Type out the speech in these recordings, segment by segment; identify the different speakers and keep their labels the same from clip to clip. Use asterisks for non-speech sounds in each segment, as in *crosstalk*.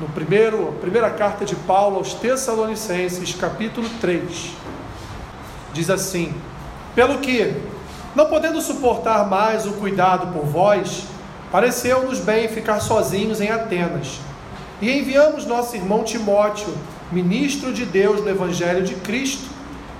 Speaker 1: no primeiro, primeira carta de Paulo aos Tessalonicenses, capítulo 3. Diz assim: Pelo que, não podendo suportar mais o cuidado por vós, pareceu-nos bem ficar sozinhos em Atenas. E enviamos nosso irmão Timóteo, ministro de Deus no Evangelho de Cristo,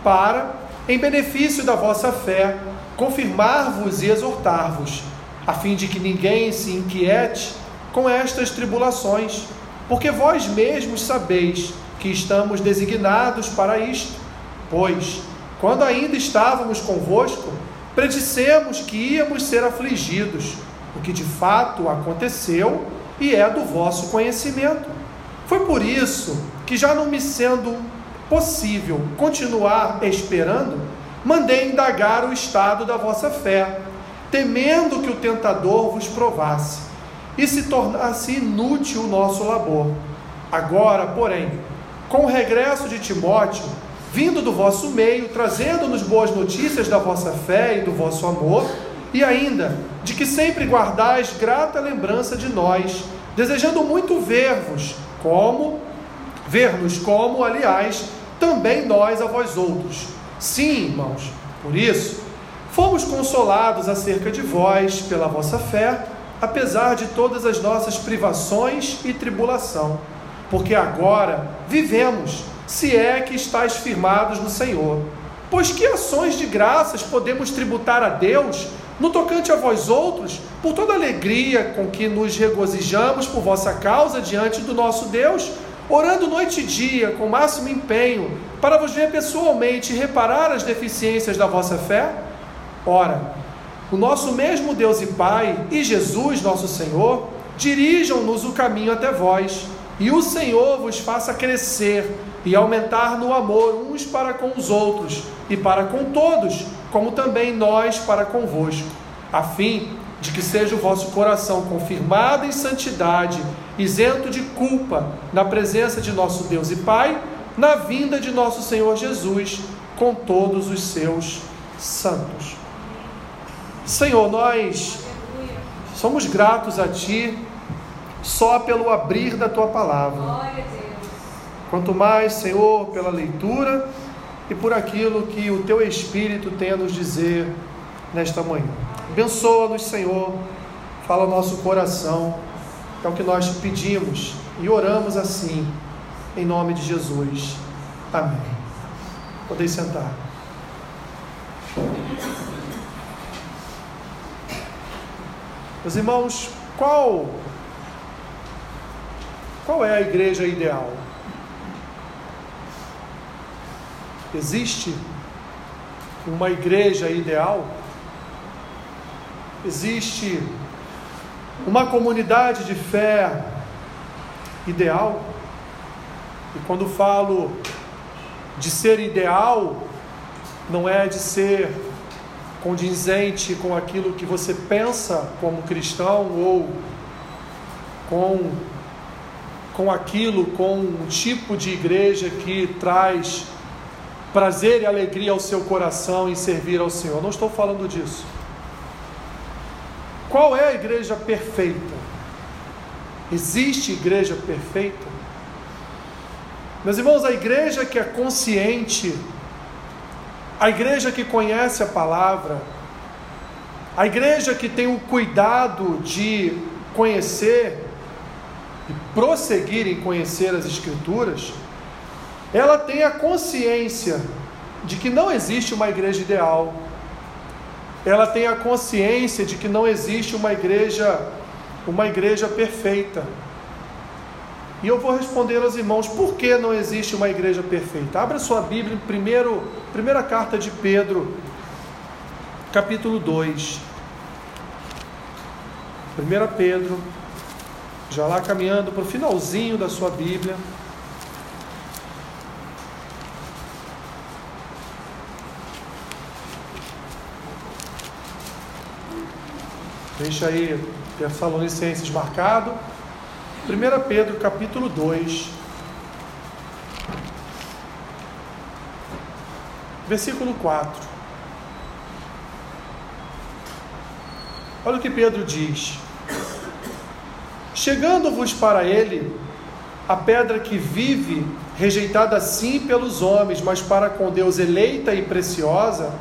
Speaker 1: para, em benefício da vossa fé, confirmar-vos e exortar-vos, a fim de que ninguém se inquiete com estas tribulações, porque vós mesmos sabeis que estamos designados para isto. Pois, quando ainda estávamos convosco, predissemos que íamos ser afligidos, o que de fato aconteceu e é do vosso conhecimento. Foi por isso que, já não me sendo possível continuar esperando, mandei indagar o estado da vossa fé, temendo que o tentador vos provasse e se tornasse inútil o nosso labor. Agora, porém, com o regresso de Timóteo, vindo do vosso meio, trazendo-nos boas notícias da vossa fé e do vosso amor, e ainda de que sempre guardais grata lembrança de nós, desejando muito ver-vos, como ver-nos como, aliás, também nós a vós outros. Sim, irmãos, por isso fomos consolados acerca de vós pela vossa fé apesar de todas as nossas privações e tribulação, porque agora vivemos, se é que estáis firmados no Senhor. Pois que ações de graças podemos tributar a Deus no tocante a vós outros, por toda alegria com que nos regozijamos por vossa causa diante do nosso Deus, orando noite e dia com máximo empenho, para vos ver pessoalmente e reparar as deficiências da vossa fé? Ora, o nosso mesmo Deus e Pai e Jesus, nosso Senhor, dirijam-nos o caminho até vós, e o Senhor vos faça crescer e aumentar no amor uns para com os outros e para com todos, como também nós para convosco, a fim de que seja o vosso coração confirmado em santidade, isento de culpa, na presença de nosso Deus e Pai, na vinda de nosso Senhor Jesus, com todos os seus santos. Senhor, nós somos gratos a Ti só pelo abrir da Tua palavra. Quanto mais, Senhor, pela leitura e por aquilo que o Teu Espírito tem a nos dizer nesta manhã. Abençoa-nos, Senhor, fala o nosso coração, é o que nós te pedimos e oramos assim, em nome de Jesus. Amém. Podeis sentar. Meus irmãos, qual qual é a igreja ideal? Existe uma igreja ideal? Existe uma comunidade de fé ideal? E quando falo de ser ideal, não é de ser condizente com aquilo que você pensa como cristão ou com, com aquilo, com um tipo de igreja que traz prazer e alegria ao seu coração em servir ao Senhor. Não estou falando disso. Qual é a igreja perfeita? Existe igreja perfeita? Meus irmãos, a igreja que é consciente a igreja que conhece a palavra, a igreja que tem o cuidado de conhecer e prosseguir em conhecer as Escrituras, ela tem a consciência de que não existe uma igreja ideal, ela tem a consciência de que não existe uma igreja, uma igreja perfeita. E eu vou responder aos irmãos por que não existe uma igreja perfeita. Abra sua Bíblia em primeiro, primeira carta de Pedro, capítulo 2. 1 Pedro, já lá caminhando para o finalzinho da sua Bíblia. Deixa aí Tessalonicenses marcado. 1 Pedro capítulo 2, versículo 4. Olha o que Pedro diz: Chegando-vos para ele, a pedra que vive, rejeitada sim pelos homens, mas para com Deus eleita e preciosa,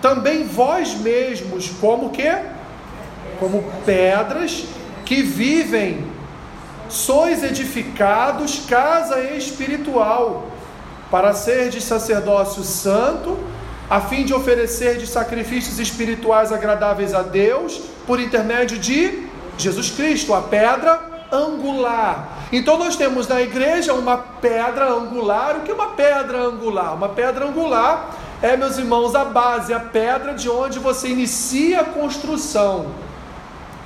Speaker 1: também vós mesmos, como que? Como pedras que vivem, sois edificados casa espiritual, para ser de sacerdócio santo, a fim de oferecer de sacrifícios espirituais agradáveis a Deus, por intermédio de Jesus Cristo, a pedra angular. Então nós temos na igreja uma pedra angular. O que é uma pedra angular? Uma pedra angular é, meus irmãos, a base, a pedra de onde você inicia a construção.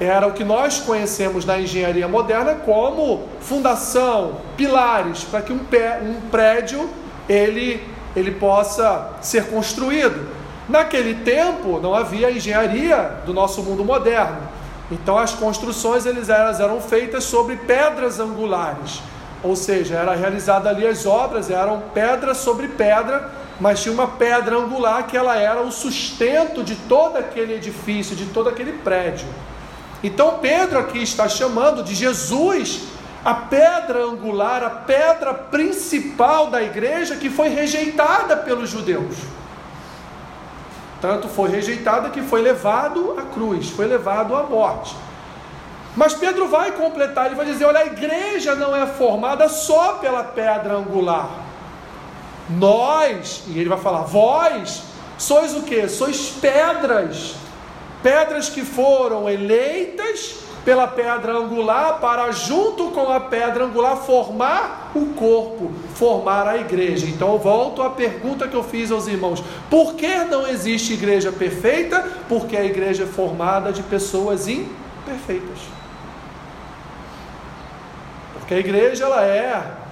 Speaker 1: Era o que nós conhecemos na engenharia moderna como fundação, pilares, para que um, pé, um prédio ele, ele possa ser construído. Naquele tempo não havia engenharia do nosso mundo moderno. Então as construções eles eram, eram feitas sobre pedras angulares, ou seja, era realizada ali as obras, eram pedra sobre pedra, mas tinha uma pedra angular que ela era o sustento de todo aquele edifício, de todo aquele prédio. Então Pedro aqui está chamando de Jesus a pedra angular, a pedra principal da igreja que foi rejeitada pelos judeus. Tanto foi rejeitada que foi levado à cruz, foi levado à morte. Mas Pedro vai completar, ele vai dizer: olha, a igreja não é formada só pela pedra angular. Nós, e ele vai falar, vós sois o que? Sois pedras, pedras que foram eleitas pela pedra angular para, junto com a pedra angular, formar o corpo, formar a igreja. Então, eu volto à pergunta que eu fiz aos irmãos: por que não existe igreja perfeita? Porque a igreja é formada de pessoas imperfeitas. Porque a igreja ela é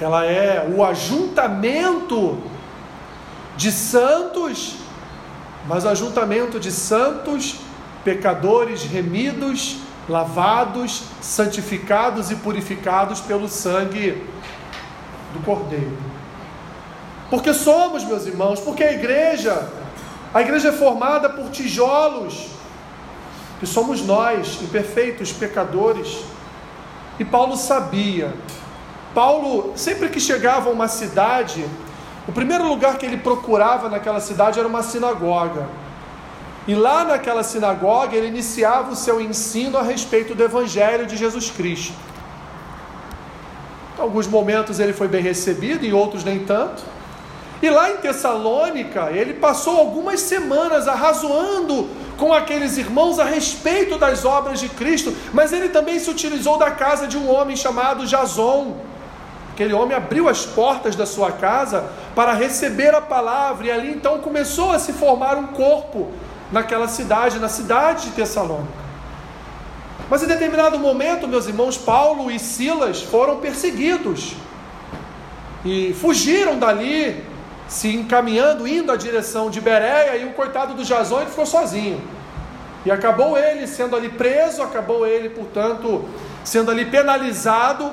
Speaker 1: ela é o ajuntamento de santos, mas o ajuntamento de santos pecadores remidos, lavados, santificados e purificados pelo sangue do Cordeiro. Porque somos, meus irmãos, porque a igreja, a igreja é formada por tijolos, que somos nós, imperfeitos, pecadores. E Paulo sabia. Paulo, sempre que chegava a uma cidade, o primeiro lugar que ele procurava naquela cidade era uma sinagoga. E lá naquela sinagoga ele iniciava o seu ensino a respeito do Evangelho de Jesus Cristo. Em alguns momentos ele foi bem recebido, em outros nem tanto. E lá em Tessalônica, ele passou algumas semanas arrazoando com aqueles irmãos a respeito das obras de Cristo, mas ele também se utilizou da casa de um homem chamado Jason. Aquele homem abriu as portas da sua casa para receber a palavra, e ali então começou a se formar um corpo naquela cidade, na cidade de Tessalônica. Mas em determinado momento, meus irmãos, Paulo e Silas foram perseguidos e fugiram dali, se encaminhando, indo à direção de Bereia, e o coitado do Jason ficou sozinho. E acabou ele sendo ali preso, acabou ele, portanto, sendo ali penalizado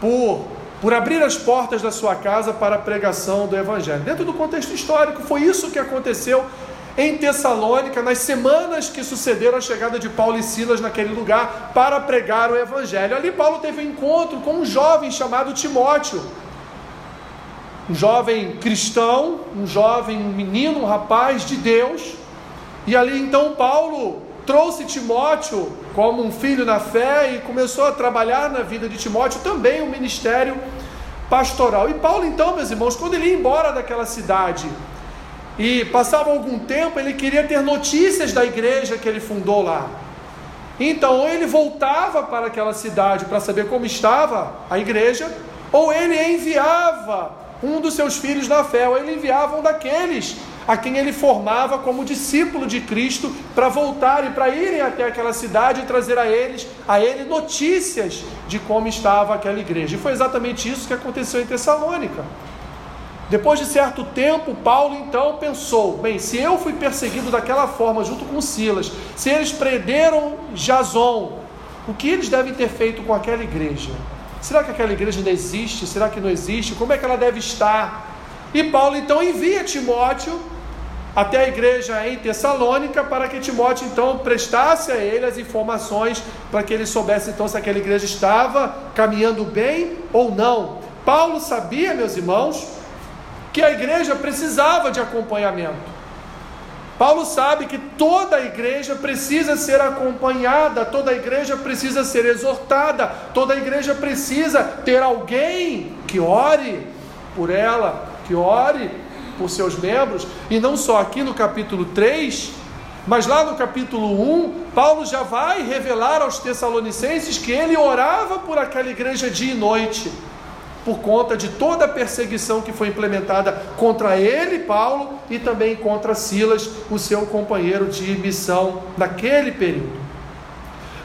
Speaker 1: por, por abrir as portas da sua casa para a pregação do Evangelho. Dentro do contexto histórico, foi isso que aconteceu em Tessalônica, nas semanas que sucederam a chegada de Paulo e Silas naquele lugar para pregar o Evangelho. Ali, Paulo teve um encontro com um jovem chamado Timóteo, um jovem cristão, um jovem um menino, um rapaz de Deus. E ali então Paulo trouxe Timóteo como um filho na fé e começou a trabalhar na vida de Timóteo também o um ministério pastoral. E Paulo então, meus irmãos, quando ele ia embora daquela cidade, e passava algum tempo, ele queria ter notícias da igreja que ele fundou lá. Então, ou ele voltava para aquela cidade para saber como estava a igreja, ou ele enviava um dos seus filhos na fé, ou ele enviava um daqueles a quem ele formava como discípulo de Cristo para voltarem, para irem até aquela cidade e trazer a eles, a ele notícias de como estava aquela igreja. E foi exatamente isso que aconteceu em Tessalônica. Depois de certo tempo, Paulo então pensou: bem, se eu fui perseguido daquela forma junto com Silas, se eles prenderam Jason, o que eles devem ter feito com aquela igreja? Será que aquela igreja ainda existe? Será que não existe? Como é que ela deve estar? E Paulo então envia Timóteo até a igreja em Tessalônica, para que Timóteo então prestasse a ele as informações para que ele soubesse então se aquela igreja estava caminhando bem ou não. Paulo sabia, meus irmãos, que a igreja precisava de acompanhamento. Paulo sabe que toda a igreja precisa ser acompanhada, toda a igreja precisa ser exortada, toda a igreja precisa ter alguém que ore por ela, que ore por seus membros, e não só aqui no capítulo 3, mas lá no capítulo 1, Paulo já vai revelar aos Tessalonicenses que ele orava por aquela igreja dia e noite por conta de toda a perseguição que foi implementada contra ele, Paulo, e também contra Silas, o seu companheiro de missão naquele período.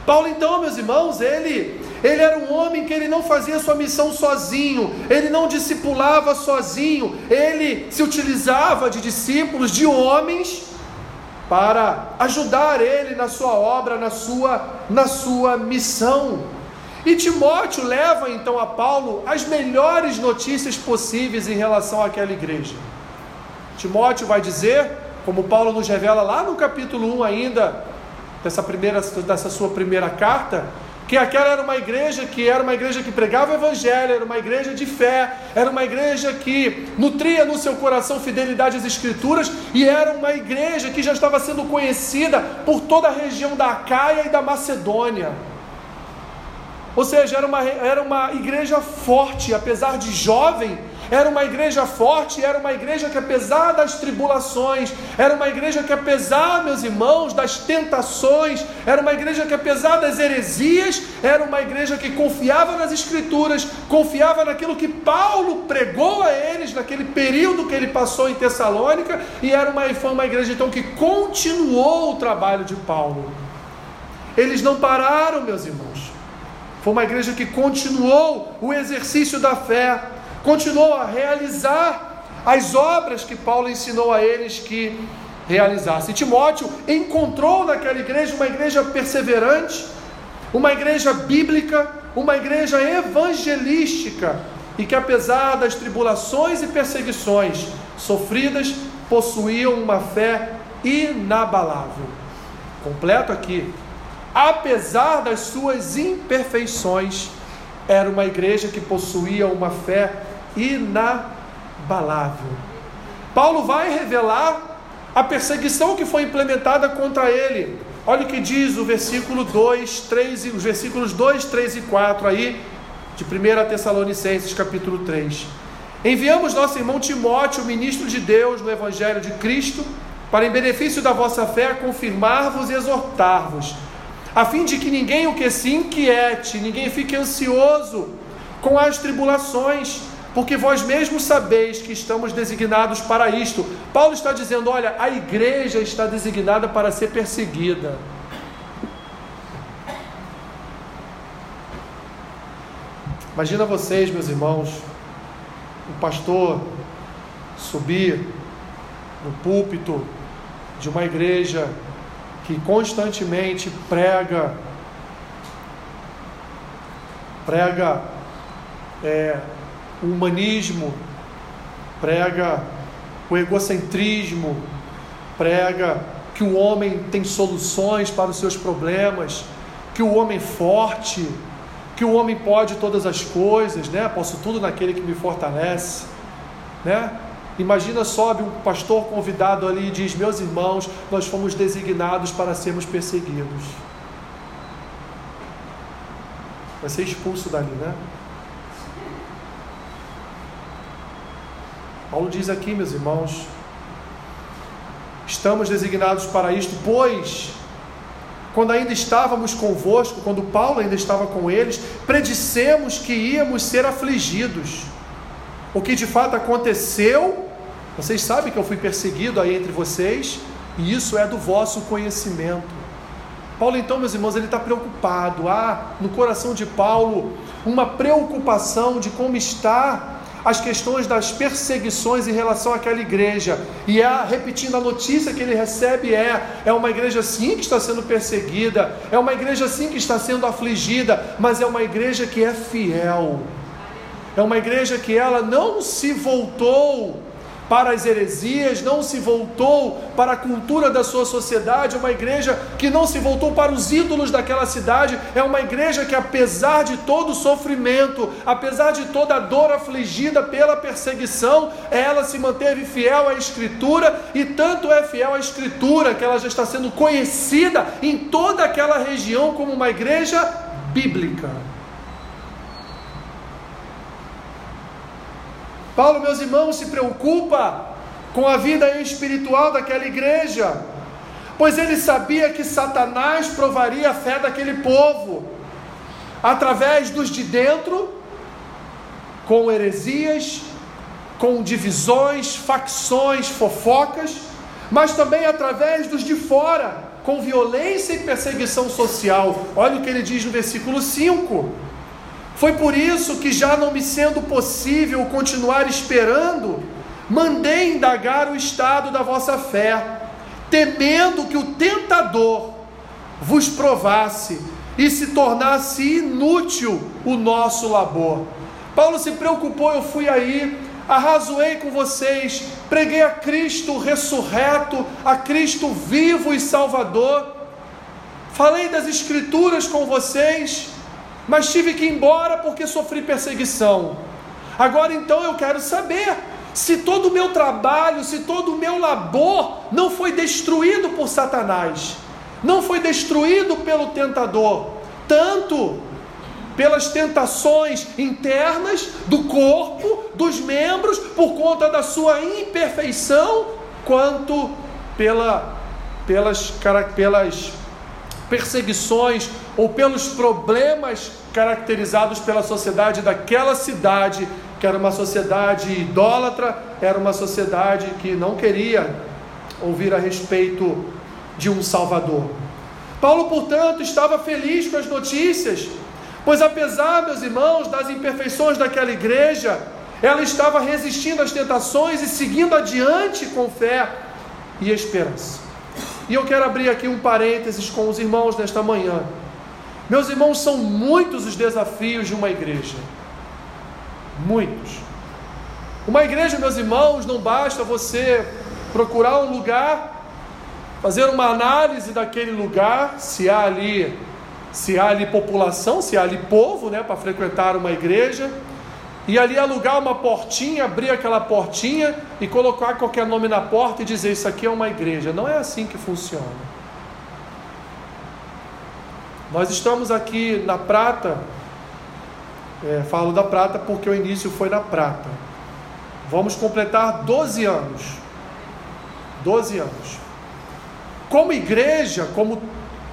Speaker 1: Paulo, então, meus irmãos, ele, ele era um homem que ele não fazia sua missão sozinho, ele não discipulava sozinho, ele se utilizava de discípulos, de homens, para ajudar ele na sua obra, na sua, na sua missão. E Timóteo leva então a Paulo as melhores notícias possíveis em relação àquela igreja. Timóteo vai dizer, como Paulo nos revela lá no capítulo 1 ainda, dessa, primeira, dessa sua primeira carta, que aquela era uma igreja que era uma igreja que pregava o evangelho, era uma igreja de fé, era uma igreja que nutria no seu coração fidelidade às escrituras e era uma igreja que já estava sendo conhecida por toda a região da Acaia e da Macedônia. Ou seja, era uma, era uma igreja forte, apesar de jovem, era uma igreja forte, era uma igreja que, apesar das tribulações, era uma igreja que, apesar, meus irmãos, das tentações, era uma igreja que, apesar das heresias, era uma igreja que confiava nas Escrituras, confiava naquilo que Paulo pregou a eles naquele período que ele passou em Tessalônica, e era uma, foi uma igreja então que continuou o trabalho de Paulo. Eles não pararam, meus irmãos. Foi uma igreja que continuou o exercício da fé, continuou a realizar as obras que Paulo ensinou a eles que realizassem. Timóteo encontrou naquela igreja uma igreja perseverante, uma igreja bíblica, uma igreja evangelística e que, apesar das tribulações e perseguições sofridas, possuíam uma fé inabalável. Completo aqui apesar das suas imperfeições, era uma igreja que possuía uma fé inabalável. Paulo vai revelar a perseguição que foi implementada contra ele. Olha o que diz o versículo 2, 3, os versículos 2, 3 e 4 aí, de 1 Tessalonicenses, capítulo 3. Enviamos nosso irmão Timóteo, ministro de Deus no Evangelho de Cristo, para, em benefício da vossa fé, confirmar-vos e exortar-vos a fim de que ninguém o que se inquiete, ninguém fique ansioso com as tribulações, porque vós mesmos sabeis que estamos designados para isto. Paulo está dizendo: olha, a igreja está designada para ser perseguida. Imagina vocês, meus irmãos, um pastor subir no púlpito de uma igreja que constantemente prega prega é, o humanismo, prega o egocentrismo, prega que o homem tem soluções para os seus problemas, que o homem forte, que o homem pode todas as coisas, né? Posso tudo naquele que me fortalece, né? Imagina, sobe um pastor convidado ali e diz: Meus irmãos, nós fomos designados para sermos perseguidos. Vai ser expulso dali, né? Paulo diz aqui, meus irmãos, estamos designados para isto, pois, quando ainda estávamos convosco, quando Paulo ainda estava com eles, predissemos que íamos ser afligidos. O que de fato aconteceu vocês sabem que eu fui perseguido aí entre vocês, e isso é do vosso conhecimento. Paulo, então, meus irmãos, ele está preocupado. Há no coração de Paulo uma preocupação de como está as questões das perseguições em relação àquela igreja. E é, repetindo a notícia que ele recebe é: é uma igreja sim que está sendo perseguida, é uma igreja sim que está sendo afligida, mas é uma igreja que é fiel. É uma igreja que ela não se voltou para as heresias, não se voltou para a cultura da sua sociedade, é uma igreja que não se voltou para os ídolos daquela cidade, é uma igreja que, apesar de todo o sofrimento, apesar de toda a dor afligida pela perseguição, ela se manteve fiel à Escritura e tanto é fiel à Escritura que ela já está sendo conhecida em toda aquela região como uma igreja bíblica. Paulo, meus irmãos, se preocupa com a vida espiritual daquela igreja, pois ele sabia que Satanás provaria a fé daquele povo através dos de dentro, com heresias, com divisões, facções, fofocas, mas também através dos de fora, com violência e perseguição social. Olha o que ele diz no versículo 5 foi por isso que, já não me sendo possível continuar esperando, mandei indagar o estado da vossa fé, temendo que o tentador vos provasse e se tornasse inútil o nosso labor. Paulo se preocupou, eu fui aí, arrazoei com vocês, preguei a Cristo ressurreto, a Cristo vivo e Salvador, falei das Escrituras com vocês mas tive que ir embora porque sofri perseguição. Agora então eu quero saber se todo o meu trabalho, se todo o meu labor não foi destruído por Satanás, não foi destruído pelo tentador, tanto pelas tentações internas do corpo, dos membros, por conta da sua imperfeição, quanto pela, pelas, pelas perseguições ou pelos problemas caracterizados pela sociedade daquela cidade, que era uma sociedade idólatra, era uma sociedade que não queria ouvir a respeito de um Salvador. Paulo, portanto, estava feliz com as notícias, pois apesar, meus irmãos, das imperfeições daquela igreja, ela estava resistindo às tentações e seguindo adiante com fé e esperança. E eu quero abrir aqui um parênteses com os irmãos nesta manhã. Meus irmãos, são muitos os desafios de uma igreja. Muitos. Uma igreja, meus irmãos, não basta você procurar um lugar, fazer uma análise daquele lugar, se há ali, se há ali população, se há ali povo, né, para frequentar uma igreja e ali alugar uma portinha, abrir aquela portinha e colocar qualquer nome na porta e dizer isso aqui é uma igreja. Não é assim que funciona. Nós estamos aqui na Prata, é, falo da Prata porque o início foi na Prata. Vamos completar 12 anos. 12 anos. Como igreja, como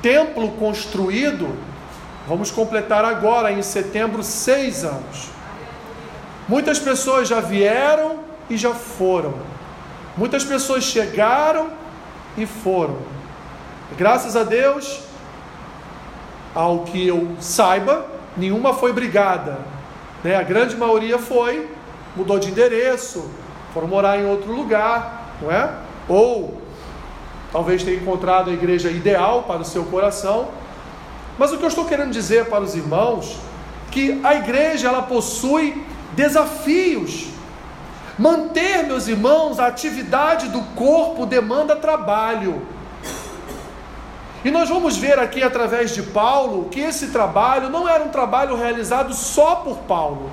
Speaker 1: templo construído, vamos completar agora em setembro seis anos. Muitas pessoas já vieram e já foram. Muitas pessoas chegaram e foram. Graças a Deus, ao que eu saiba, nenhuma foi brigada. Né? A grande maioria foi, mudou de endereço, foram morar em outro lugar, não é? Ou talvez tenha encontrado a igreja ideal para o seu coração. Mas o que eu estou querendo dizer para os irmãos que a igreja ela possui desafios. Manter, meus irmãos, a atividade do corpo demanda trabalho. E nós vamos ver aqui através de Paulo que esse trabalho não era um trabalho realizado só por Paulo,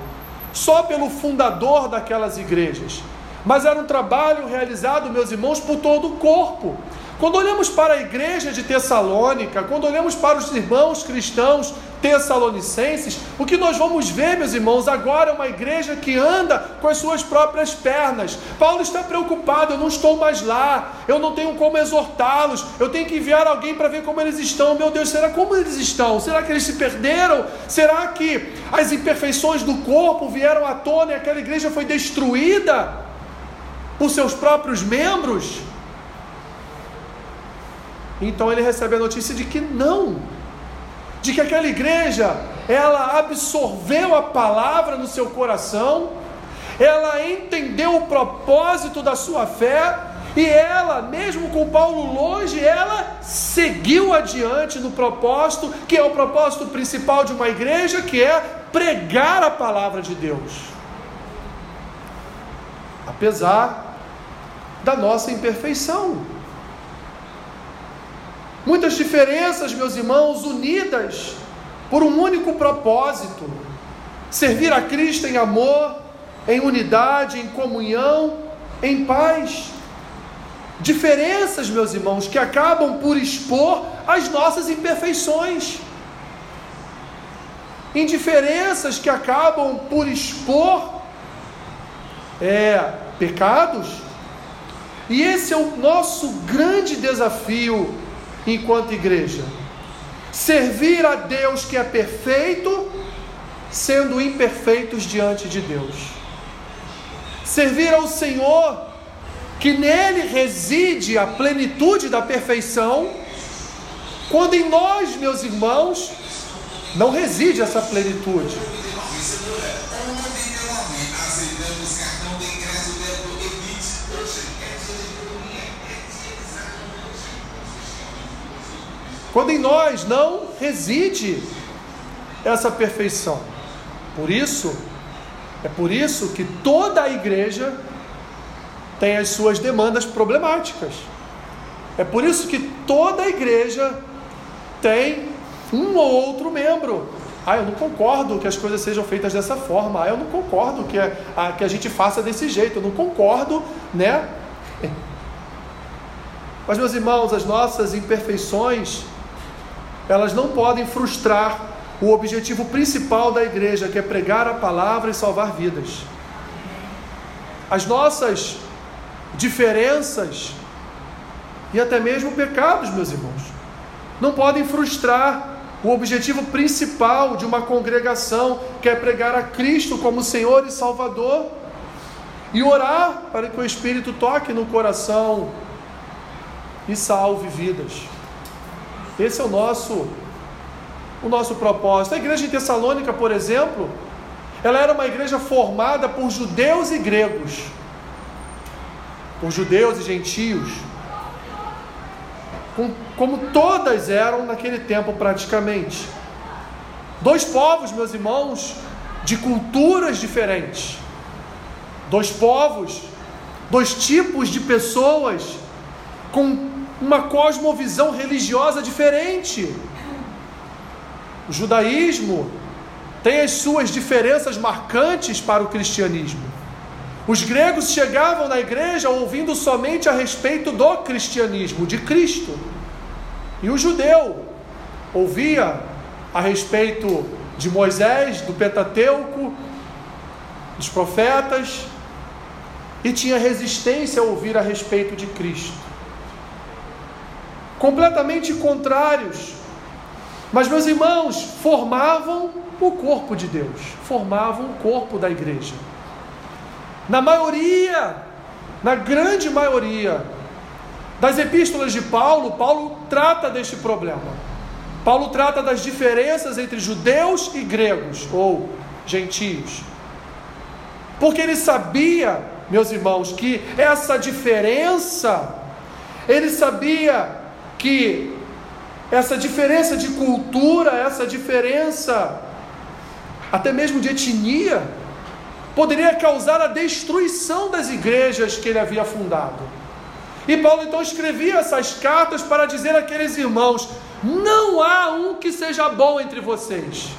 Speaker 1: só pelo fundador daquelas igrejas, mas era um trabalho realizado, meus irmãos, por todo o corpo. Quando olhamos para a igreja de Tessalônica, quando olhamos para os irmãos cristãos Tessalonicenses, o que nós vamos ver, meus irmãos, agora é uma igreja que anda com as suas próprias pernas. Paulo está preocupado, eu não estou mais lá, eu não tenho como exortá-los, eu tenho que enviar alguém para ver como eles estão. Meu Deus, será como eles estão? Será que eles se perderam? Será que as imperfeições do corpo vieram à tona e aquela igreja foi destruída por seus próprios membros? Então ele recebe a notícia de que não, de que aquela igreja ela absorveu a palavra no seu coração, ela entendeu o propósito da sua fé e ela, mesmo com Paulo longe, ela seguiu adiante no propósito, que é o propósito principal de uma igreja, que é pregar a palavra de Deus. Apesar da nossa imperfeição. Muitas diferenças, meus irmãos, unidas por um único propósito: servir a Cristo em amor, em unidade, em comunhão, em paz. Diferenças, meus irmãos, que acabam por expor as nossas imperfeições. Indiferenças que acabam por expor é, pecados. E esse é o nosso grande desafio enquanto igreja. Servir a Deus que é perfeito, sendo imperfeitos diante de Deus. Servir ao Senhor, que nele reside a plenitude da perfeição, quando em nós, meus irmãos, não reside essa plenitude. Quando em nós não reside essa perfeição. Por isso, é por isso que toda a igreja tem as suas demandas problemáticas. É por isso que toda a igreja tem um ou outro membro. Ah, eu não concordo que as coisas sejam feitas dessa forma. Ah, eu não concordo que a, a, que a gente faça desse jeito. Eu não concordo, né? *laughs* Mas, meus irmãos, as nossas imperfeições elas não podem frustrar o objetivo principal da igreja, que é pregar a palavra e salvar vidas. As nossas diferenças e até mesmo pecados, meus irmãos, não podem frustrar o objetivo principal de uma congregação, que é pregar a Cristo como Senhor e Salvador e orar para que o Espírito toque no coração e salve vidas. Esse é o nosso o nosso propósito. A igreja de Tessalônica, por exemplo, ela era uma igreja formada por judeus e gregos, por judeus e gentios, como todas eram naquele tempo praticamente. Dois povos, meus irmãos, de culturas diferentes. Dois povos, dois tipos de pessoas com uma cosmovisão religiosa diferente. O judaísmo tem as suas diferenças marcantes para o cristianismo. Os gregos chegavam na igreja ouvindo somente a respeito do cristianismo, de Cristo. E o judeu ouvia a respeito de Moisés, do Pentateuco, dos profetas, e tinha resistência a ouvir a respeito de Cristo completamente contrários. Mas, meus irmãos, formavam o corpo de Deus, formavam o corpo da igreja. Na maioria, na grande maioria das epístolas de Paulo, Paulo trata deste problema. Paulo trata das diferenças entre judeus e gregos, ou gentios. Porque ele sabia, meus irmãos, que essa diferença, ele sabia que essa diferença de cultura, essa diferença até mesmo de etnia, poderia causar a destruição das igrejas que ele havia fundado. E Paulo então escrevia essas cartas para dizer àqueles irmãos: não há um que seja bom entre vocês.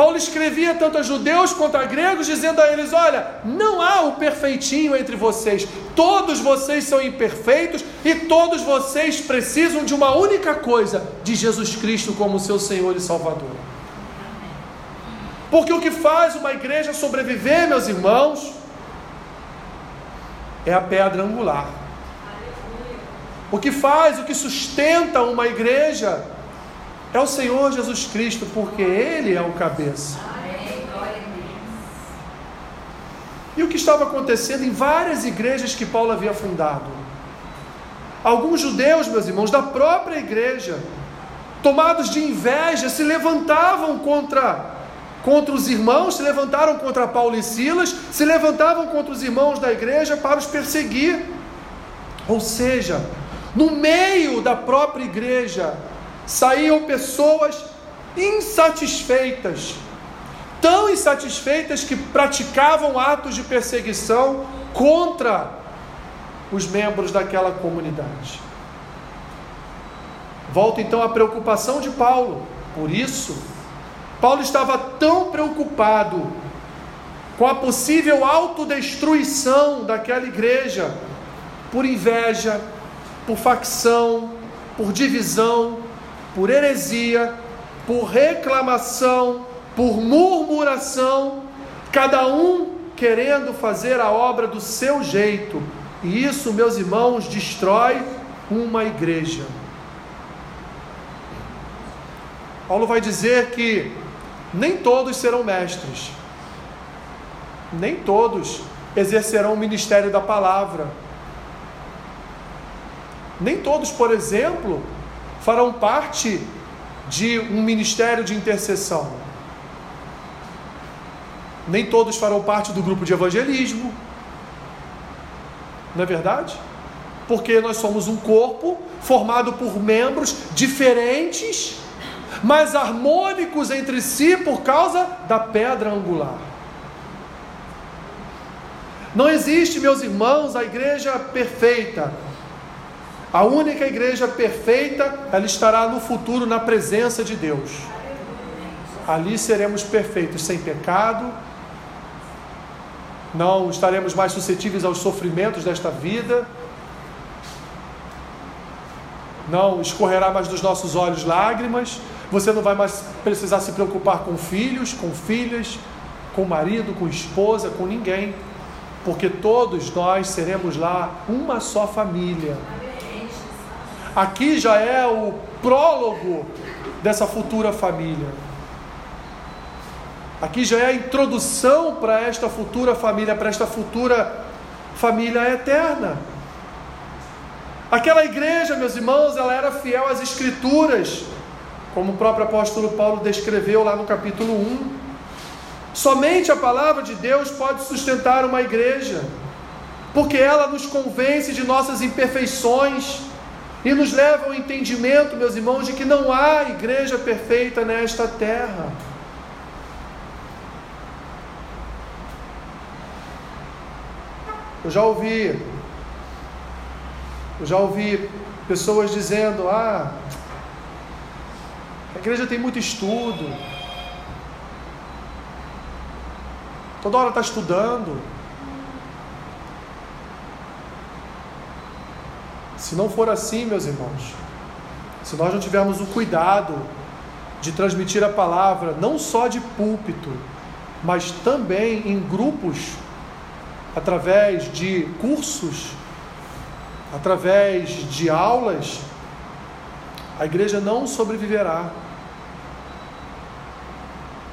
Speaker 1: Paulo escrevia tanto a judeus quanto a gregos, dizendo a eles: Olha, não há o perfeitinho entre vocês, todos vocês são imperfeitos e todos vocês precisam de uma única coisa: de Jesus Cristo como seu Senhor e Salvador. Porque o que faz uma igreja sobreviver, meus irmãos, é a pedra angular. O que faz, o que sustenta uma igreja é o Senhor Jesus Cristo, porque Ele é o cabeça. E o que estava acontecendo em várias igrejas que Paulo havia fundado? Alguns judeus, meus irmãos, da própria igreja, tomados de inveja, se levantavam contra contra os irmãos, se levantaram contra Paulo e Silas, se levantavam contra os irmãos da igreja para os perseguir. Ou seja, no meio da própria igreja, saíam pessoas insatisfeitas, tão insatisfeitas que praticavam atos de perseguição contra os membros daquela comunidade. Volta então à preocupação de Paulo. Por isso, Paulo estava tão preocupado com a possível autodestruição daquela igreja por inveja, por facção, por divisão, por heresia, por reclamação, por murmuração, cada um querendo fazer a obra do seu jeito. E isso, meus irmãos, destrói uma igreja. Paulo vai dizer que nem todos serão mestres, nem todos exercerão o ministério da palavra, nem todos, por exemplo, farão parte de um ministério de intercessão. Nem todos farão parte do grupo de evangelismo. Não é verdade? Porque nós somos um corpo formado por membros diferentes mas harmônicos entre si por causa da pedra angular. Não existe, meus irmãos, a igreja perfeita. A única igreja perfeita, ela estará no futuro na presença de Deus. Ali seremos perfeitos, sem pecado. Não estaremos mais suscetíveis aos sofrimentos desta vida não escorrerá mais dos nossos olhos lágrimas, você não vai mais precisar se preocupar com filhos, com filhas, com marido, com esposa, com ninguém, porque todos nós seremos lá uma só família. Aqui já é o prólogo dessa futura família. Aqui já é a introdução para esta futura família, para esta futura família eterna. Aquela igreja, meus irmãos, ela era fiel às Escrituras, como o próprio apóstolo Paulo descreveu lá no capítulo 1. Somente a palavra de Deus pode sustentar uma igreja, porque ela nos convence de nossas imperfeições e nos leva ao entendimento, meus irmãos, de que não há igreja perfeita nesta terra. Eu já ouvi eu já ouvi pessoas dizendo: ah, a igreja tem muito estudo, toda hora está estudando. Se não for assim, meus irmãos, se nós não tivermos o cuidado de transmitir a palavra, não só de púlpito, mas também em grupos, através de cursos através de aulas, a igreja não sobreviverá.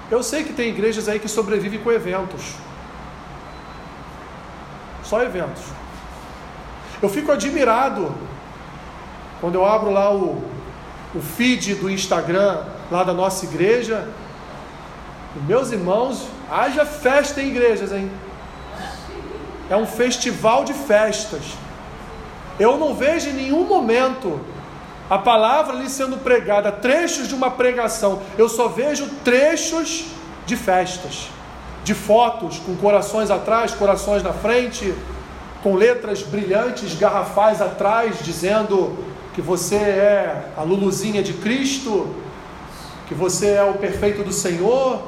Speaker 1: Eu sei que tem igrejas aí que sobrevivem com eventos. Só eventos. Eu fico admirado quando eu abro lá o, o feed do Instagram, lá da nossa igreja. Meus irmãos, haja festa em igrejas, hein? É um festival de festas. Eu não vejo em nenhum momento a palavra ali sendo pregada, trechos de uma pregação. Eu só vejo trechos de festas, de fotos com corações atrás, corações na frente, com letras brilhantes, garrafais atrás, dizendo que você é a Luluzinha de Cristo, que você é o perfeito do Senhor.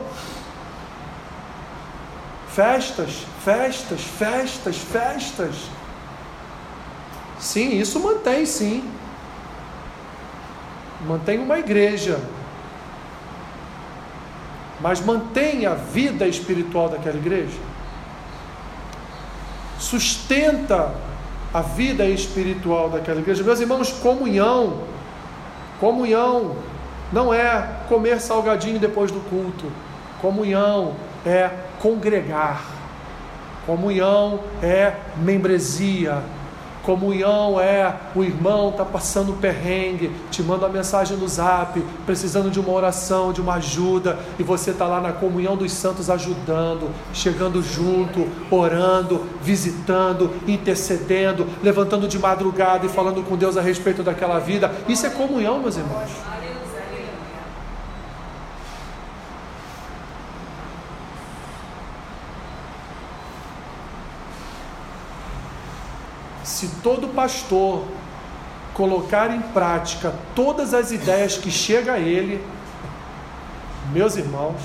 Speaker 1: Festas, festas, festas, festas. Sim, isso mantém, sim. Mantém uma igreja. Mas mantém a vida espiritual daquela igreja. Sustenta a vida espiritual daquela igreja. Meus irmãos, comunhão. Comunhão não é comer salgadinho depois do culto. Comunhão é congregar. Comunhão é membresia Comunhão é o irmão está passando perrengue, te manda uma mensagem no zap, precisando de uma oração, de uma ajuda, e você está lá na comunhão dos santos ajudando, chegando junto, orando, visitando, intercedendo, levantando de madrugada e falando com Deus a respeito daquela vida. Isso é comunhão, meus irmãos. se todo pastor colocar em prática todas as ideias que chega a ele, meus irmãos,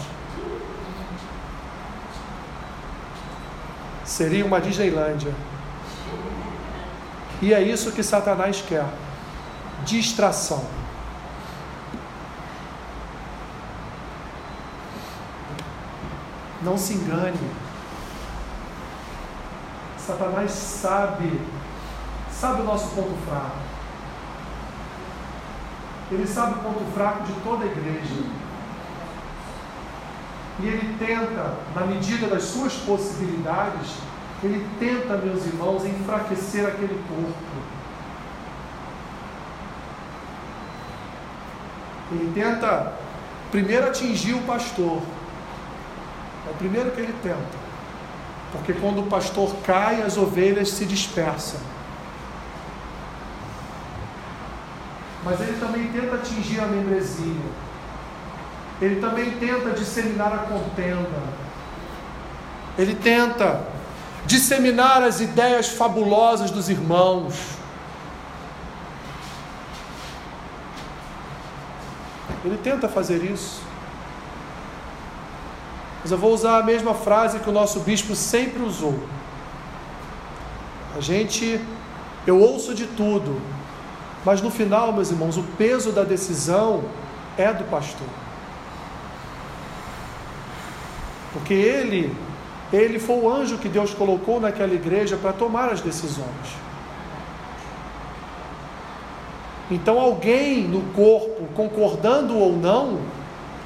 Speaker 1: seria uma Disneylândia. E é isso que Satanás quer: distração. Não se engane. Satanás sabe, sabe o nosso ponto fraco. Ele sabe o ponto fraco de toda a igreja. E ele tenta, na medida das suas possibilidades, ele tenta, meus irmãos, enfraquecer aquele corpo. Ele tenta primeiro atingir o pastor. É o primeiro que ele tenta. Porque quando o pastor cai, as ovelhas se dispersam. Mas ele também tenta atingir a membresia. Ele também tenta disseminar a contenda. Ele tenta disseminar as ideias fabulosas dos irmãos. Ele tenta fazer isso. Mas eu vou usar a mesma frase que o nosso bispo sempre usou. A gente, eu ouço de tudo, mas no final, meus irmãos, o peso da decisão é do pastor. Porque ele ele foi o anjo que Deus colocou naquela igreja para tomar as decisões. Então, alguém no corpo, concordando ou não,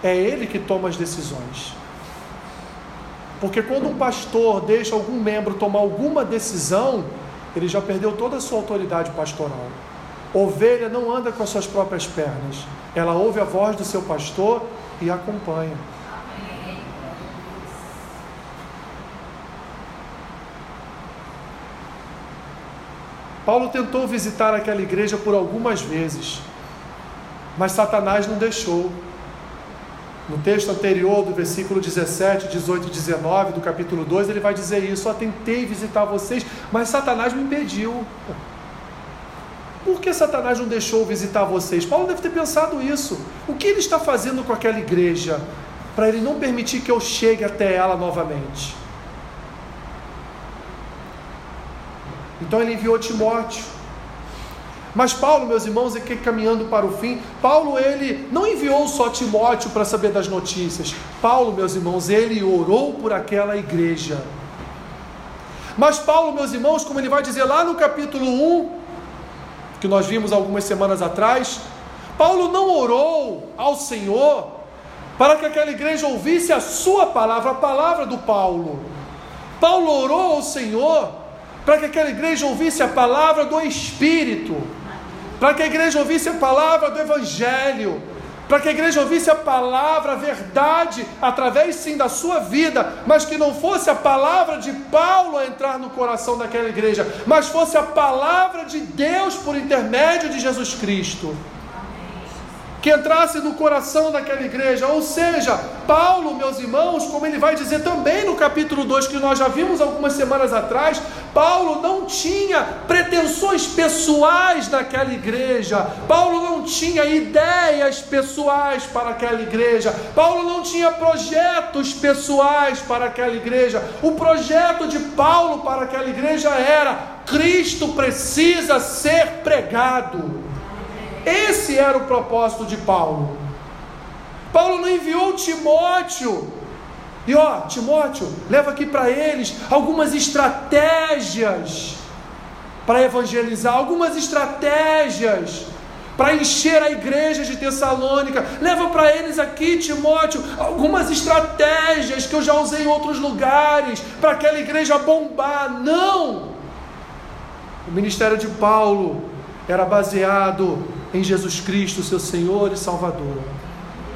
Speaker 1: é ele que toma as decisões. Porque quando um pastor deixa algum membro tomar alguma decisão, ele já perdeu toda a sua autoridade pastoral. Ovelha não anda com as suas próprias pernas, ela ouve a voz do seu pastor e acompanha. Paulo tentou visitar aquela igreja por algumas vezes, mas Satanás não deixou. No texto anterior, do versículo 17, 18 e 19 do capítulo 2, ele vai dizer isso: Só tentei visitar vocês, mas Satanás me impediu. Por que Satanás não deixou visitar vocês? Paulo deve ter pensado isso. O que ele está fazendo com aquela igreja para ele não permitir que eu chegue até ela novamente? Então ele enviou Timóteo. Mas Paulo, meus irmãos, aqui caminhando para o fim, Paulo ele não enviou só Timóteo para saber das notícias. Paulo, meus irmãos, ele orou por aquela igreja. Mas Paulo, meus irmãos, como ele vai dizer lá no capítulo 1, que nós vimos algumas semanas atrás, Paulo não orou ao Senhor para que aquela igreja ouvisse a sua palavra, a palavra do Paulo. Paulo orou ao Senhor para que aquela igreja ouvisse a palavra do Espírito, para que a igreja ouvisse a palavra do Evangelho, para que a igreja ouvisse a palavra, a verdade, através sim da sua vida, mas que não fosse a palavra de Paulo a entrar no coração daquela igreja, mas fosse a palavra de Deus por intermédio de Jesus Cristo que entrasse no coração daquela igreja. Ou seja, Paulo, meus irmãos, como ele vai dizer também no capítulo 2, que nós já vimos algumas semanas atrás, Paulo não tinha pretensões pessoais naquela igreja, Paulo não tinha ideias pessoais para aquela igreja, Paulo não tinha projetos pessoais para aquela igreja. O projeto de Paulo para aquela igreja era: Cristo precisa ser pregado. Esse era o propósito de Paulo. Paulo não enviou Timóteo. E ó, Timóteo, leva aqui para eles algumas estratégias para evangelizar, algumas estratégias para encher a igreja de Tessalônica. Leva para eles aqui, Timóteo, algumas estratégias que eu já usei em outros lugares para aquela igreja bombar. Não! O ministério de Paulo era baseado em Jesus Cristo, seu Senhor e Salvador.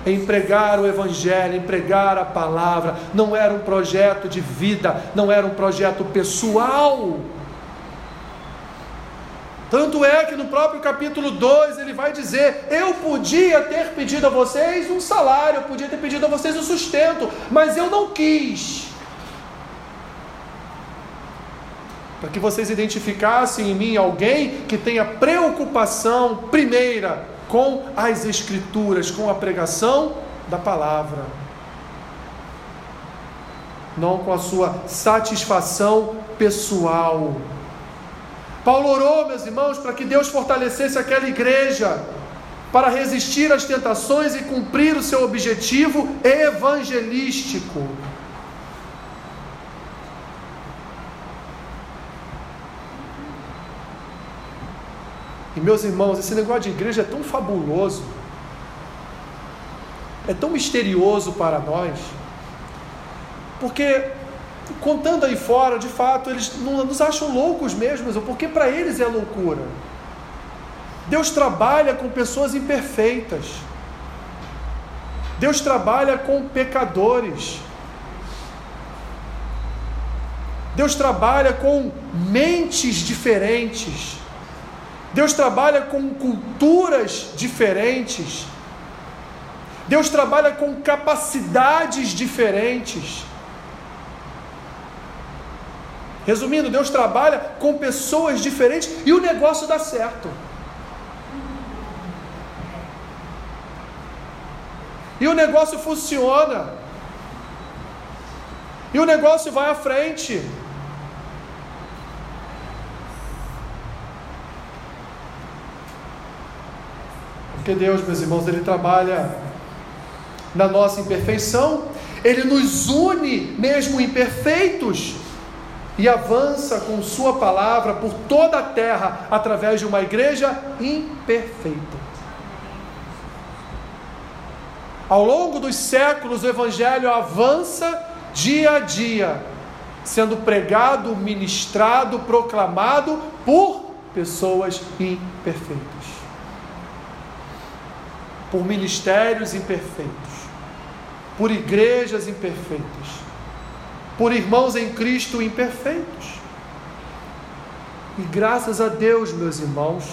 Speaker 1: Em pregar o Evangelho, em pregar a palavra, não era um projeto de vida, não era um projeto pessoal. Tanto é que no próprio capítulo 2 ele vai dizer: Eu podia ter pedido a vocês um salário, eu podia ter pedido a vocês um sustento, mas eu não quis. Para que vocês identificassem em mim alguém que tenha preocupação primeira com as Escrituras, com a pregação da palavra, não com a sua satisfação pessoal. Paulo orou, meus irmãos, para que Deus fortalecesse aquela igreja para resistir às tentações e cumprir o seu objetivo evangelístico. E meus irmãos, esse negócio de igreja é tão fabuloso, é tão misterioso para nós, porque contando aí fora, de fato, eles não nos acham loucos mesmo, porque para eles é loucura. Deus trabalha com pessoas imperfeitas. Deus trabalha com pecadores. Deus trabalha com mentes diferentes. Deus trabalha com culturas diferentes. Deus trabalha com capacidades diferentes. Resumindo, Deus trabalha com pessoas diferentes e o negócio dá certo. E o negócio funciona. E o negócio vai à frente. Porque Deus, meus irmãos, Ele trabalha na nossa imperfeição, Ele nos une, mesmo imperfeitos, e avança com Sua palavra por toda a terra através de uma igreja imperfeita. Ao longo dos séculos, o Evangelho avança dia a dia, sendo pregado, ministrado, proclamado por pessoas imperfeitas por ministérios imperfeitos, por igrejas imperfeitas, por irmãos em Cristo imperfeitos. E graças a Deus, meus irmãos,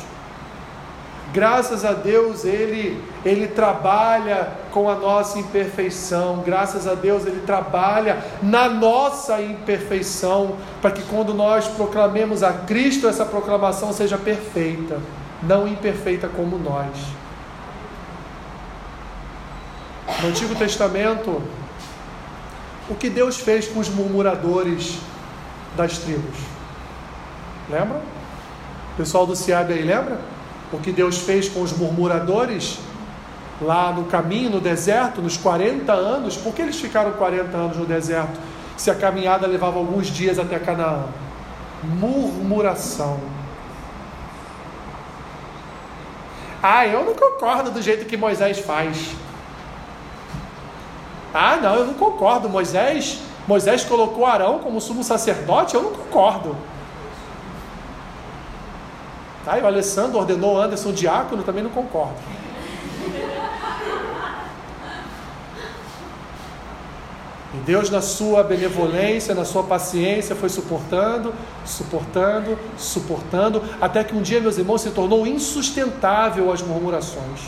Speaker 1: graças a Deus ele ele trabalha com a nossa imperfeição, graças a Deus ele trabalha na nossa imperfeição, para que quando nós proclamemos a Cristo essa proclamação seja perfeita, não imperfeita como nós. No Antigo Testamento, o que Deus fez com os murmuradores das tribos? Lembra? O pessoal do Siab aí lembra? O que Deus fez com os murmuradores lá no caminho, no deserto, nos 40 anos? Por que eles ficaram 40 anos no deserto se a caminhada levava alguns dias até Canaã? Murmuração. Ah, eu não concordo do jeito que Moisés faz. Ah, não, eu não concordo. Moisés, Moisés colocou Arão como sumo sacerdote, eu não concordo. Tá, e o Alessandro ordenou Anderson diácono, também não concordo. E Deus, na sua benevolência, na sua paciência, foi suportando, suportando, suportando, até que um dia, meus irmãos, se tornou insustentável as murmurações.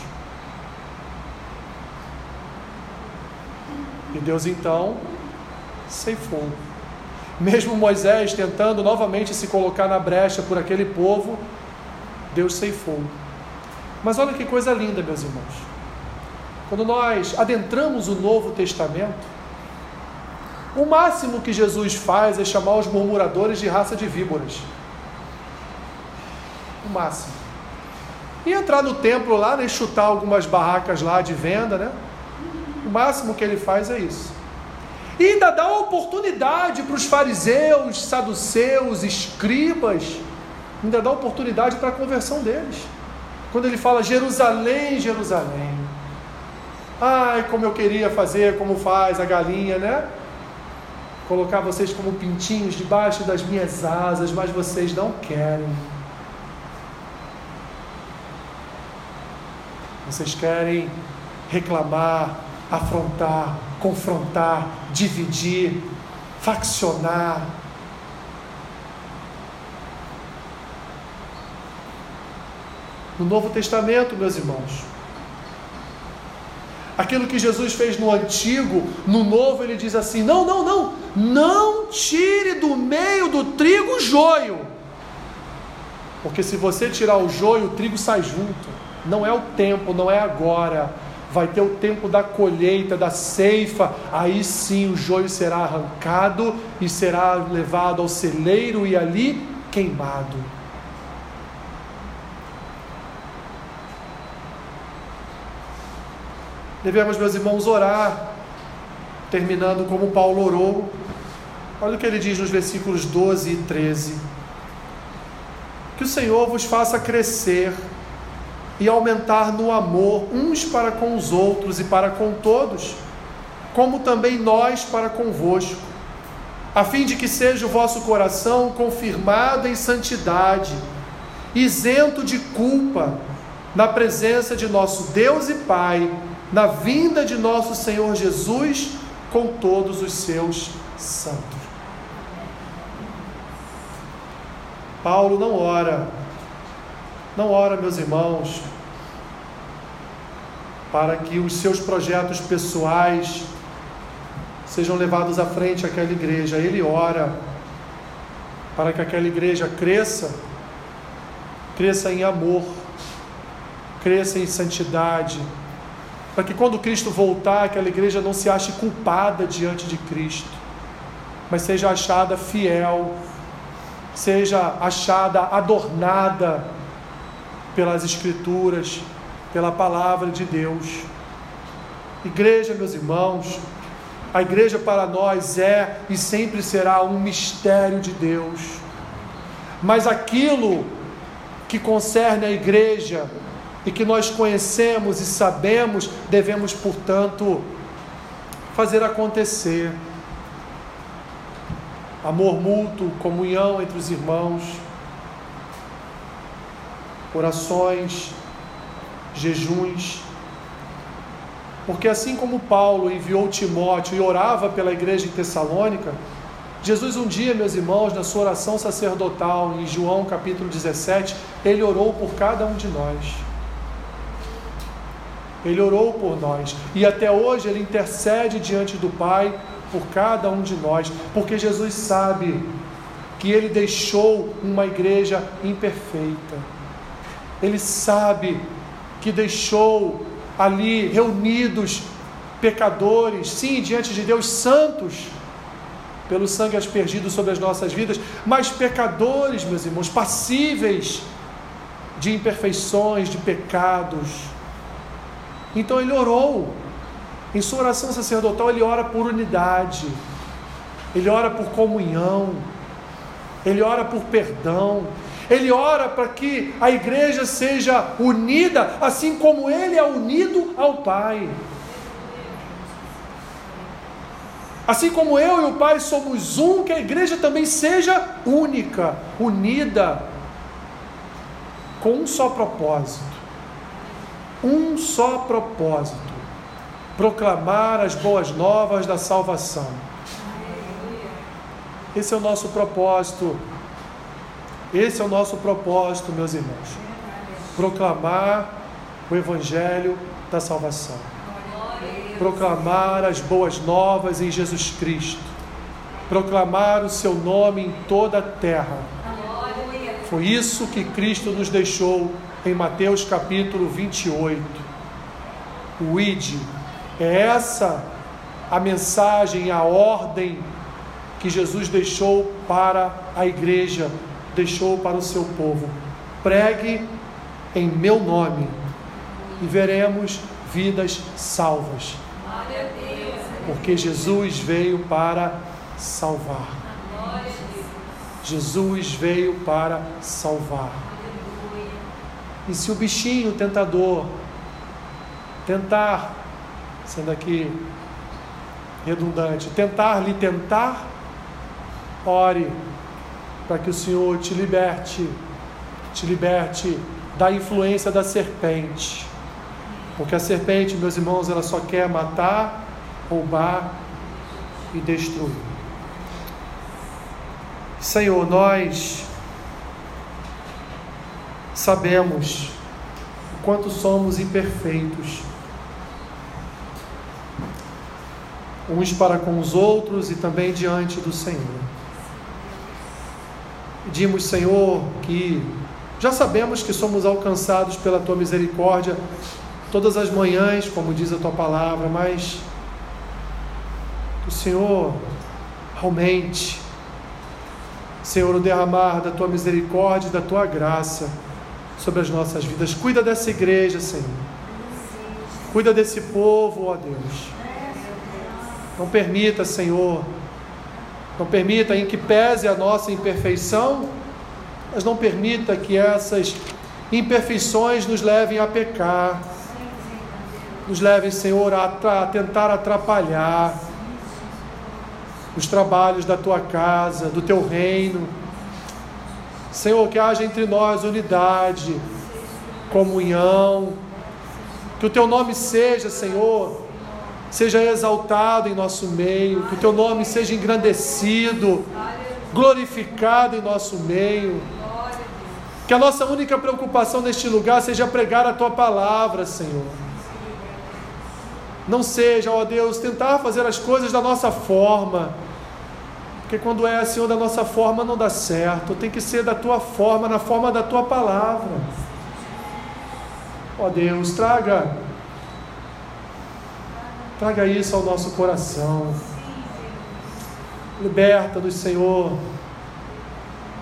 Speaker 1: Deus então ceifou. Mesmo Moisés tentando novamente se colocar na brecha por aquele povo, Deus ceifou. Mas olha que coisa linda, meus irmãos. Quando nós adentramos o Novo Testamento, o máximo que Jesus faz é chamar os murmuradores de raça de víboras. O máximo. E entrar no templo lá, né, chutar algumas barracas lá de venda, né? O máximo que ele faz é isso. E ainda dá oportunidade para os fariseus, saduceus, escribas, ainda dá oportunidade para a conversão deles. Quando ele fala Jerusalém, Jerusalém. Ai, como eu queria fazer, como faz a galinha, né? Colocar vocês como pintinhos debaixo das minhas asas, mas vocês não querem. Vocês querem reclamar, afrontar, confrontar, dividir, faccionar. No Novo Testamento, meus irmãos, Aquilo que Jesus fez no antigo, no novo, ele diz assim: não, não, não, não tire do meio do trigo o joio. Porque se você tirar o joio, o trigo sai junto. Não é o tempo, não é agora. Vai ter o tempo da colheita, da ceifa. Aí sim o joio será arrancado e será levado ao celeiro e ali queimado. Devemos, meus irmãos, orar, terminando como Paulo orou. Olha o que ele diz nos versículos 12 e 13. Que o Senhor vos faça crescer e aumentar no amor uns para com os outros e para com todos, como também nós para convosco, a fim de que seja o vosso coração confirmado em santidade, isento de culpa, na presença de nosso Deus e Pai na vinda de nosso Senhor Jesus com todos os seus santos. Paulo não ora, não ora, meus irmãos, para que os seus projetos pessoais sejam levados à frente àquela igreja. Ele ora para que aquela igreja cresça, cresça em amor, cresça em santidade, para que quando Cristo voltar, aquela igreja não se ache culpada diante de Cristo, mas seja achada fiel, seja achada adornada pelas Escrituras, pela palavra de Deus. Igreja, meus irmãos, a igreja para nós é e sempre será um mistério de Deus. Mas aquilo que concerne a igreja e que nós conhecemos e sabemos, devemos, portanto, fazer acontecer. Amor mútuo, comunhão entre os irmãos, orações, jejuns. Porque assim como Paulo enviou Timóteo e orava pela igreja em Tessalônica, Jesus um dia, meus irmãos, na sua oração sacerdotal, em João capítulo 17, ele orou por cada um de nós. Ele orou por nós e até hoje ele intercede diante do Pai por cada um de nós, porque Jesus sabe que ele deixou uma igreja imperfeita. Ele sabe que deixou ali reunidos pecadores, sim, diante de Deus, santos, pelo sangue aspergido sobre as nossas vidas, mas pecadores, meus irmãos, passíveis de imperfeições, de pecados então ele orou. Em sua oração sacerdotal, ele ora por unidade, ele ora por comunhão, ele ora por perdão, ele ora para que a igreja seja unida, assim como ele é unido ao Pai. Assim como eu e o Pai somos um, que a igreja também seja única, unida, com um só propósito um só propósito: proclamar as boas novas da salvação. Esse é o nosso propósito. Esse é o nosso propósito, meus irmãos. Proclamar o Evangelho da salvação. Proclamar as boas novas em Jesus Cristo. Proclamar o seu nome em toda a terra. Foi isso que Cristo nos deixou em Mateus capítulo 28. O id é essa a mensagem, a ordem que Jesus deixou para a igreja, deixou para o seu povo. Pregue em meu nome e veremos vidas salvas. Porque Jesus veio para salvar. Jesus veio para salvar. E se o bichinho tentador tentar, sendo aqui redundante, tentar lhe tentar, ore para que o Senhor te liberte, te liberte da influência da serpente. Porque a serpente, meus irmãos, ela só quer matar, roubar e destruir. Senhor, nós sabemos o quanto somos imperfeitos. uns para com os outros e também diante do Senhor. Pedimos, Senhor, que já sabemos que somos alcançados pela tua misericórdia todas as manhãs, como diz a tua palavra, mas que o Senhor aumente, Senhor, o derramar da tua misericórdia e da tua graça sobre as nossas vidas. Cuida dessa igreja, Senhor. Cuida desse povo, ó Deus. Não permita, Senhor, não permita em que pese a nossa imperfeição, mas não permita que essas imperfeições nos levem a pecar, nos levem, Senhor, a, a tentar atrapalhar os trabalhos da tua casa, do teu reino. Senhor, que haja entre nós unidade, comunhão, que o teu nome seja, Senhor, seja exaltado em nosso meio, que o teu nome seja engrandecido, glorificado em nosso meio. Que a nossa única preocupação neste lugar seja pregar a tua palavra, Senhor. Não seja, ó Deus, tentar fazer as coisas da nossa forma. Porque quando é, Senhor, da nossa forma não dá certo. Tem que ser da tua forma, na forma da tua palavra. Ó Deus, traga Traga isso ao nosso coração. Liberta-nos, Senhor,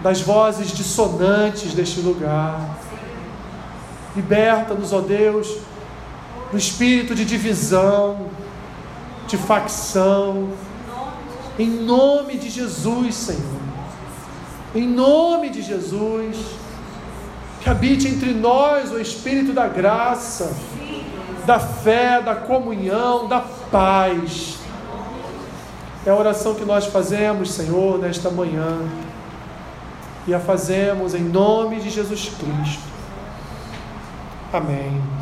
Speaker 1: das vozes dissonantes deste lugar. Liberta-nos, ó Deus, do espírito de divisão, de facção. Em nome de Jesus, Senhor. Em nome de Jesus. Que habite entre nós o Espírito da graça da fé, da comunhão, da paz. É a oração que nós fazemos, Senhor, nesta manhã. E a fazemos em nome de Jesus Cristo. Amém.